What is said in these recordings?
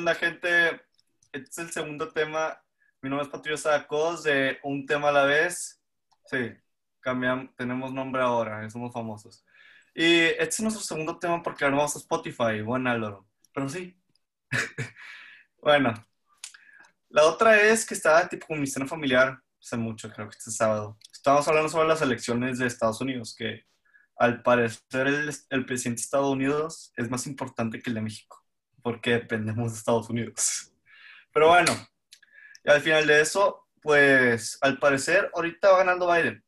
onda, gente? Este es el segundo tema. Mi nombre es Patricio Sacos, de Un Tema a la Vez. Sí, cambiamos, tenemos nombre ahora, somos famosos. Y este es nuestro segundo tema porque ahora vamos a Spotify, bueno, Álvaro. Pero sí. bueno, la otra es que estaba tipo con mi cena familiar hace mucho, creo que este sábado. Estábamos hablando sobre las elecciones de Estados Unidos, que al parecer el, el presidente de Estados Unidos es más importante que el de México, porque dependemos de Estados Unidos. Pero bueno, y al final de eso, pues al parecer ahorita va ganando Biden.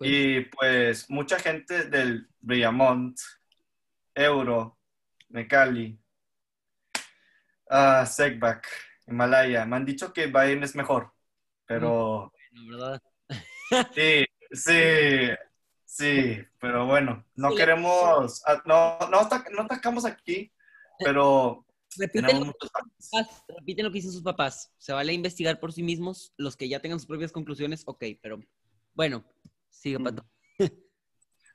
Y pues mucha gente del Briamont, Euro, Mecali, uh, Segback, Himalaya, me han dicho que Biden es mejor, pero... ¿verdad? Sí, sí, sí, pero bueno, no queremos, ah, no, no, no atacamos aquí, pero Repiten lo, repiten lo, que dicen sus papás. Se vale investigar por sí mismos. Los que ya tengan sus propias conclusiones, ok, pero bueno, sigue, Pato.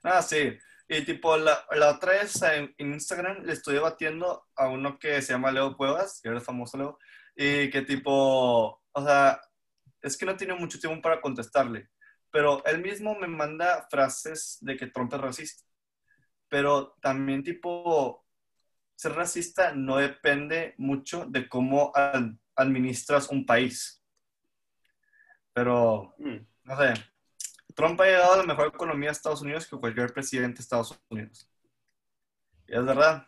Ah, sí. Y tipo, la, la otra vez en, Instagram le estoy debatiendo a uno que se llama Leo Cuevas, que ahora es famoso Leo, y que tipo, o sea, es que no tiene mucho tiempo para contestarle, pero él mismo me manda frases de que Trump es racista. Pero también tipo, ser racista no depende mucho de cómo administras un país. Pero, mm. no sé, Trump ha llegado a la mejor economía de Estados Unidos que cualquier presidente de Estados Unidos. Y es verdad.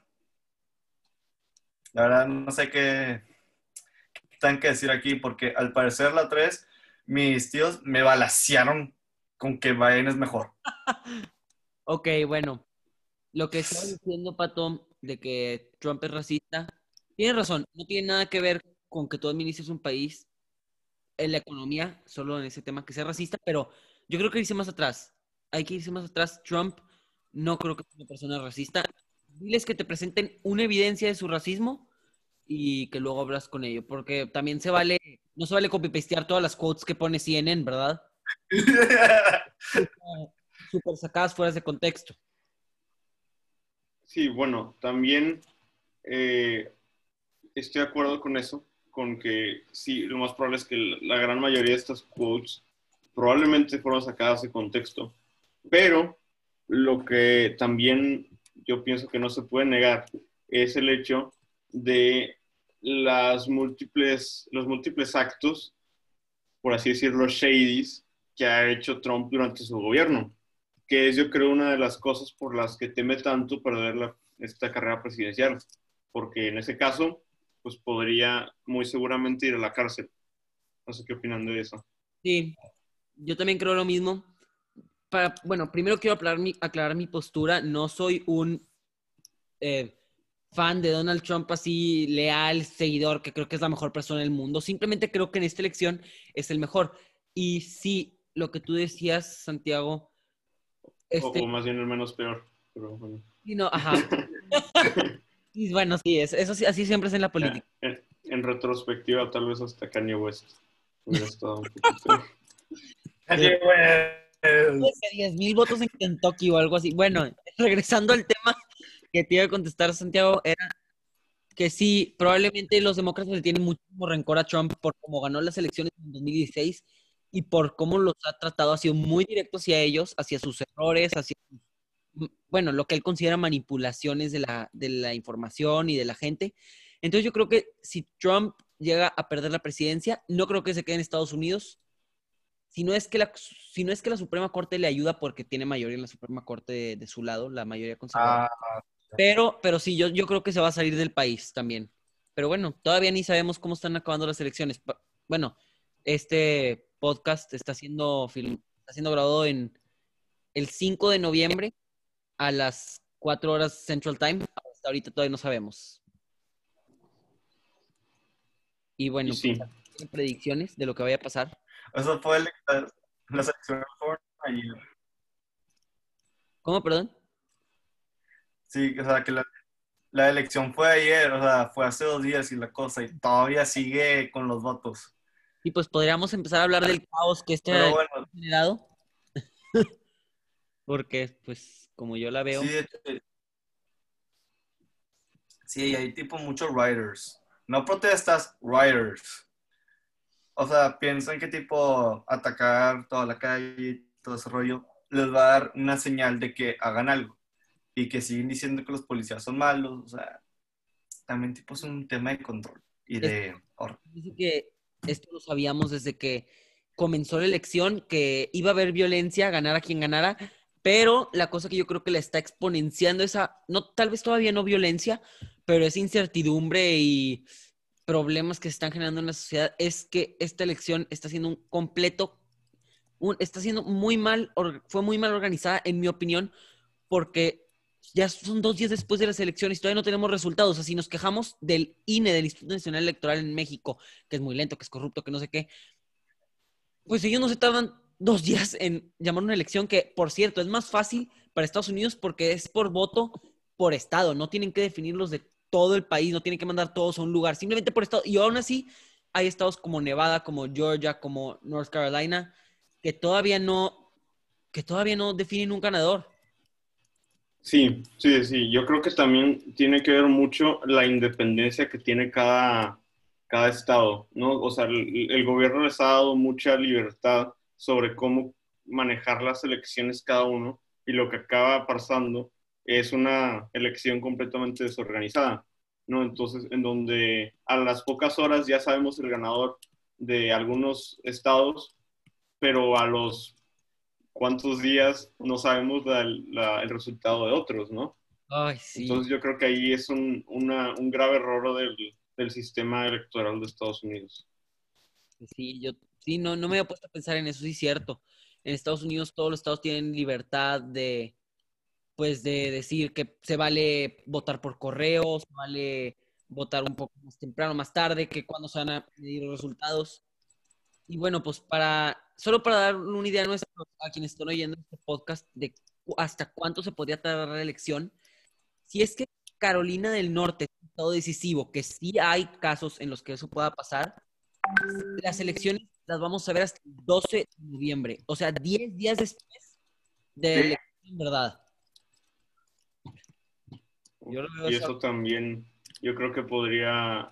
La verdad, no sé qué, qué que decir aquí, porque al parecer la tres, mis tíos me balasearon con que Biden es mejor. ok, bueno. Lo que estoy diciendo, Pato, de que Trump es racista, tiene razón, no tiene nada que ver con que tú administres un país en la economía, solo en ese tema que sea racista, pero yo creo que irse más atrás. Hay que irse más atrás. Trump no creo que sea una persona racista. Diles que te presenten una evidencia de su racismo y que luego hablas con ello, porque también se vale, no se vale copy-pastear todas las quotes que pone CNN, ¿verdad? Súper sacadas fuera de contexto. Sí, bueno, también eh, estoy de acuerdo con eso, con que sí, lo más probable es que la gran mayoría de estas quotes probablemente fueron sacadas de contexto, pero lo que también yo pienso que no se puede negar es el hecho de las múltiples, los múltiples actos, por así decirlo, shadies que ha hecho Trump durante su gobierno que es yo creo una de las cosas por las que teme tanto perder esta carrera presidencial, porque en ese caso, pues podría muy seguramente ir a la cárcel. No sé qué opinan de eso. Sí, yo también creo lo mismo. Bueno, primero quiero aclarar mi, aclarar mi postura. No soy un eh, fan de Donald Trump así leal, seguidor, que creo que es la mejor persona del mundo. Simplemente creo que en esta elección es el mejor. Y sí, lo que tú decías, Santiago, este... O, más bien el menos peor. Pero bueno. Y no, ajá. y bueno, sí, es, eso sí, así siempre es en la política. En, retrospectiva, tal vez hasta Kanye West hubiera estado un poquito. Kanye West. 10 mil votos en Kentucky o algo así. Bueno, regresando al tema que te iba a contestar, Santiago, era que sí, probablemente los demócratas le tienen muchísimo rencor a Trump por cómo ganó las elecciones en 2016 y por cómo los ha tratado, ha sido muy directo hacia ellos, hacia sus errores, hacia, bueno, lo que él considera manipulaciones de la, de la información y de la gente. Entonces yo creo que si Trump llega a perder la presidencia, no creo que se quede en Estados Unidos, si no es que la, si no es que la Suprema Corte le ayuda porque tiene mayoría en la Suprema Corte de, su lado, la mayoría conservadora. Ah, pero, pero sí, yo, yo creo que se va a salir del país también. Pero bueno, todavía ni sabemos cómo están acabando las elecciones. Bueno, este podcast está siendo, está siendo grabado en el 5 de noviembre a las 4 horas Central Time. Hasta ahorita todavía no sabemos. Y bueno, sí. Pues, predicciones de lo que vaya a pasar. Eso fue la, selección ayer. ¿Cómo, perdón? Sí, o sea, que la, la, elección fue ayer, o sea, fue hace dos días y la cosa, y todavía sigue con los votos. Y pues podríamos empezar a hablar del caos que este ha generado. Porque, pues, como yo la veo. Sí, Sí, hay tipo muchos writers. No protestas, writers. O sea, piensan que tipo atacar toda la calle, todo ese rollo, les va a dar una señal de que hagan algo. Y que siguen diciendo que los policías son malos. O sea, también tipo es un tema de control y de... Dice que esto lo sabíamos desde que comenzó la elección, que iba a haber violencia, ganar a quien ganara, pero la cosa que yo creo que la está exponenciando esa, no, tal vez todavía no violencia, pero esa incertidumbre y problemas que se están generando en la sociedad es que esta elección está siendo un completo, está siendo muy mal, fue muy mal organizada, en mi opinión, porque ya son dos días después de las elecciones y todavía no tenemos resultados. Así nos quejamos del INE, del Instituto Nacional Electoral en México, que es muy lento, que es corrupto, que no sé qué. Pues ellos no se tardan dos días en llamar una elección que, por cierto, es más fácil para Estados Unidos porque es por voto por estado. No tienen que definirlos de todo el país, no tienen que mandar todos a un lugar, simplemente por estado. Y aún así, hay estados como Nevada, como Georgia, como North Carolina, que todavía no, que todavía no definen un ganador. Sí, sí, sí. Yo creo que también tiene que ver mucho la independencia que tiene cada, cada estado, ¿no? O sea, el, gobierno les ha dado mucha libertad sobre cómo manejar las elecciones cada uno y lo que acaba pasando es una elección completamente desorganizada, ¿no? Entonces, en donde a las pocas horas ya sabemos el ganador de algunos estados, pero a los cuántos días no sabemos el resultado de otros, ¿no? Ay, sí. Entonces yo creo que ahí es un, un grave error del, del, sistema electoral de Estados Unidos. Sí, yo sí, no, no me había puesto a pensar en eso, sí es cierto. En Estados Unidos todos los estados tienen libertad de, pues, de decir que se vale votar por correo, se vale votar un poco más temprano, más tarde, que cuando se van a pedir los resultados. Y bueno, pues para, solo para dar una idea a, nuestro, a quienes están oyendo este podcast de hasta cuánto se podría tardar la elección, si es que Carolina del Norte es todo decisivo, que sí hay casos en los que eso pueda pasar, las elecciones las vamos a ver hasta el 12 de noviembre, o sea, 10 días después de la elección, ¿verdad? y eso también, yo creo que podría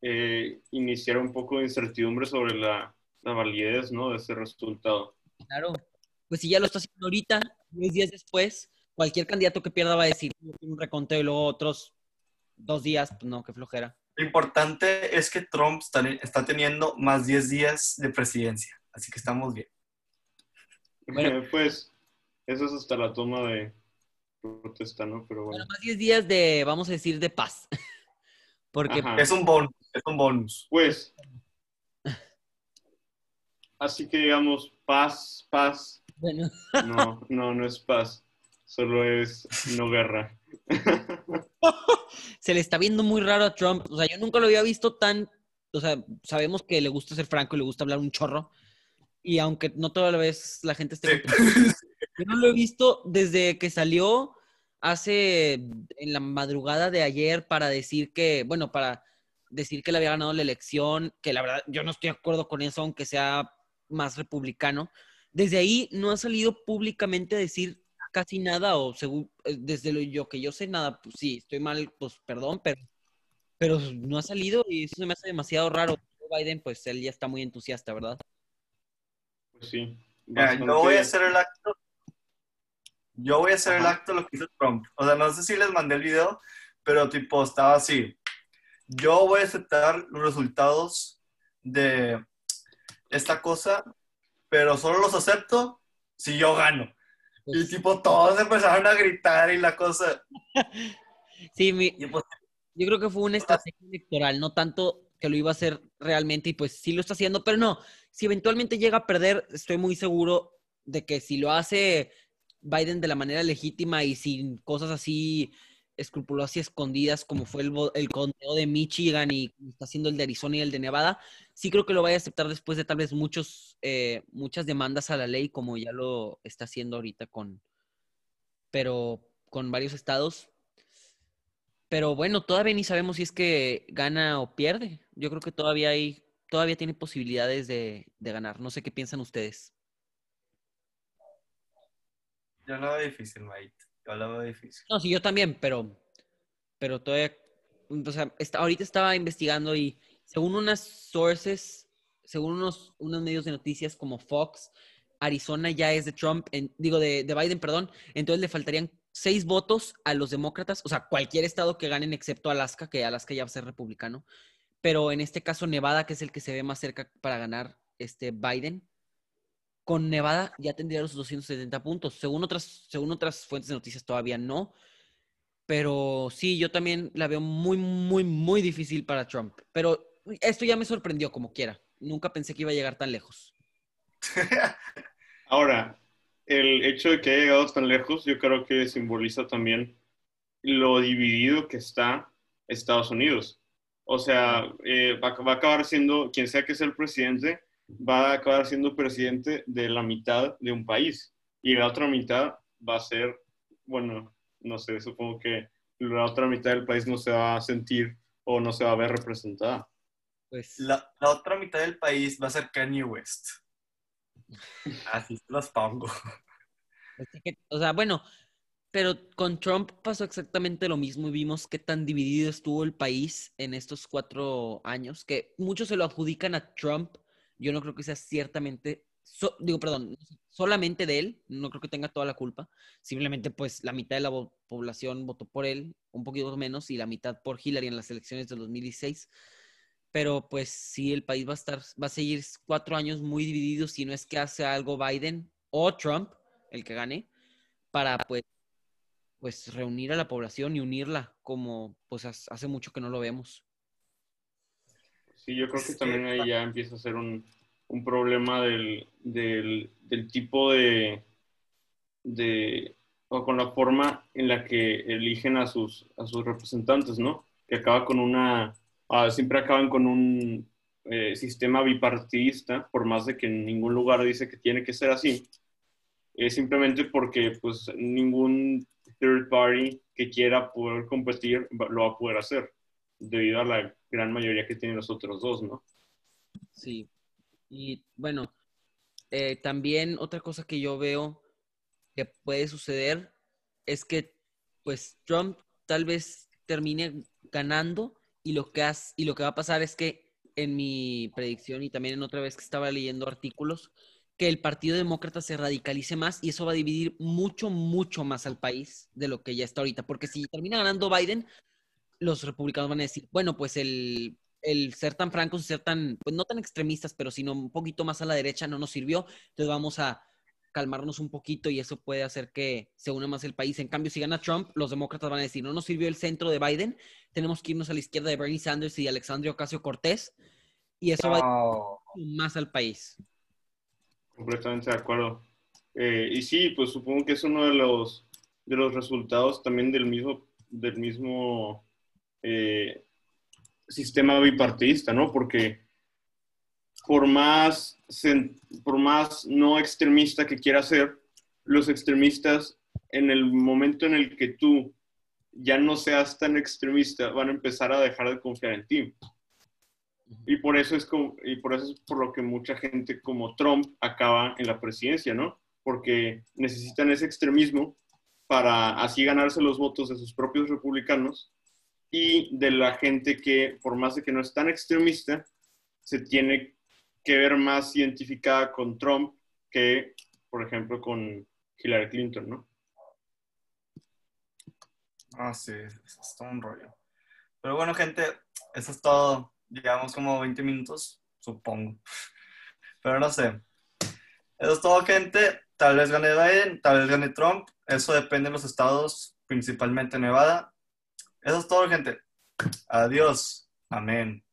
eh, iniciar un poco de incertidumbre sobre la la validez, ¿no? De ese resultado. Claro. Pues si ya lo está haciendo ahorita, 10 días después, cualquier candidato que pierda va a decir un reconteo y luego otros dos días, pues no, qué flojera. Lo importante es que Trump está, teniendo más 10 días de presidencia, así que estamos bien. Bueno, pues eso es hasta la toma de protesta, ¿no? Pero bueno. más 10 días de, vamos a decir, de paz. Porque es un bonus, es un bonus. Pues Así que digamos, paz, paz. Bueno. No, no, no es paz. Solo es no guerra. Se le está viendo muy raro a Trump. O sea, yo nunca lo había visto tan. O sea, sabemos que le gusta ser franco y le gusta hablar un chorro. Y aunque no toda la vez la gente esté. Yo no lo he visto desde que salió hace. en la madrugada de ayer para decir que. Bueno, para decir que le había ganado la elección. Que la verdad, yo no estoy de acuerdo con eso, aunque sea más republicano. Desde ahí no ha salido públicamente a decir casi nada, o según, eh, desde lo yo que yo sé nada, pues sí, estoy mal, pues perdón, pero, pero no ha salido y eso se me hace demasiado raro. Biden, pues él ya está muy entusiasta, ¿verdad? Pues sí. yo voy a hacer el acto. Yo voy a hacer el acto lo que hizo Trump. O sea, no sé si les mandé el video, pero tipo estaba así. Yo voy a aceptar los resultados de esta cosa, pero solo los acepto si yo gano. Y pues tipo, todos empezaron a gritar y la cosa. Sí, pues, yo creo que fue una estrategia electoral, no tanto que lo iba a hacer realmente y pues sí lo está haciendo, pero no, si eventualmente llega a perder, estoy muy seguro de que si lo hace Biden de la manera legítima y sin cosas así escrupulosas y escondidas como fue el, el conteo de Michigan y está haciendo el de Arizona y el de Nevada, sí creo que lo vaya a aceptar después de tal vez muchos, eh, muchas demandas a la ley, como ya lo está haciendo ahorita con, pero con varios estados. Pero bueno, todavía ni sabemos si es que gana o pierde. Yo creo que todavía hay, todavía tiene posibilidades de, de ganar. No sé qué piensan ustedes. Yo lo veo difícil, Mike. Yo lo veo difícil. No, sí, yo también, pero, pero todavía o sea, ahorita estaba investigando y según unas sources, según unos, unos medios de noticias como Fox, Arizona ya es de Trump, digo, de, de, Biden, perdón, entonces le faltarían seis votos a los demócratas, o sea, cualquier estado que ganen excepto Alaska, que Alaska ya va a ser republicano, pero en este caso Nevada, que es el que se ve más cerca para ganar este Biden, con Nevada ya tendría los 270 puntos. Según otras, según otras fuentes de noticias todavía no, pero sí, yo también la veo muy, muy, muy difícil para Trump. Pero esto ya me sorprendió como quiera. Nunca pensé que iba a llegar tan lejos. Ahora, el hecho de que haya llegado tan lejos, yo creo que simboliza también lo dividido que está Estados Unidos. O sea, eh, va, a acabar siendo, quien sea que sea el presidente, va a acabar siendo presidente de la mitad de un país. Y la otra mitad va a ser, bueno, no sé, supongo que la otra mitad del país no se va a sentir o no se va a ver representada. Pues la, la otra mitad del país va a ser Kanye West. Así los pongo. O sea, bueno, pero con Trump pasó exactamente lo mismo y vimos qué tan dividido estuvo el país en estos cuatro años, que muchos se lo adjudican a Trump. Yo no creo que sea ciertamente, digo, perdón, solamente de él, no creo que tenga toda la culpa. Simplemente, pues, la mitad de la población votó por él, un poquito menos, y la mitad por Hillary en las elecciones de 2016 pero pues sí, el país va a estar, va a seguir cuatro años muy dividido si no es que hace algo Biden o Trump, el que gane, para pues, pues reunir a la población y unirla como pues hace mucho que no lo vemos. Sí, yo creo que también ahí ya empieza a ser un, un problema del, del, del, tipo de, de, o con la forma en la que eligen a sus, a sus representantes, ¿no? Que acaba con una Ah, siempre acaban con un eh, sistema bipartidista, por más de que en ningún lugar dice que tiene que ser así. Es simplemente porque pues ningún third party que quiera poder competir lo va a poder hacer, debido a la gran mayoría que tienen los otros dos, ¿no? Sí. Y bueno, eh, también otra cosa que yo veo que puede suceder es que pues Trump tal vez termine ganando y lo que, has, y lo que va a pasar es que en mi predicción y también en otra vez que estaba leyendo artículos, que el Partido Demócrata se radicalice más y eso va a dividir mucho, mucho más al país de lo que ya está ahorita. Porque si termina ganando Biden, los republicanos van a decir, bueno, pues el, el ser tan francos ser tan, pues no tan extremistas, pero sino un poquito más a la derecha no nos sirvió. Entonces vamos a calmarnos un poquito y eso puede hacer que se una más el país. En cambio, si gana Trump, los demócratas van a decir, no nos sirvió el centro de Biden, tenemos que irnos a la izquierda de Bernie Sanders y Alexandria Ocasio Cortés y eso va a más al país. Completamente de acuerdo. Eh, y sí, pues supongo que es uno de los, de los resultados también del mismo, del mismo eh, sistema bipartidista, ¿no? Porque por más, por más no extremista que quiera ser, los extremistas, en el momento en el que tú ya no seas tan extremista, van a empezar a dejar de confiar en ti. Y por eso es, como, y por, eso es por lo que mucha gente como Trump acaba en la presidencia, ¿no? Porque necesitan ese extremismo para así ganarse los votos de sus propios republicanos y de la gente que, por más de que no es tan extremista, se tiene que ver más identificada con Trump que, por ejemplo, con Hillary Clinton, ¿no? Ah, sí, es todo un rollo. Pero bueno, gente, eso es todo. Llevamos como 20 minutos, supongo. Pero no sé. Eso es todo, gente. Tal vez gane Biden, tal vez gane Trump. Eso depende de los estados, principalmente Nevada. Eso es todo, gente. Adiós. Amén.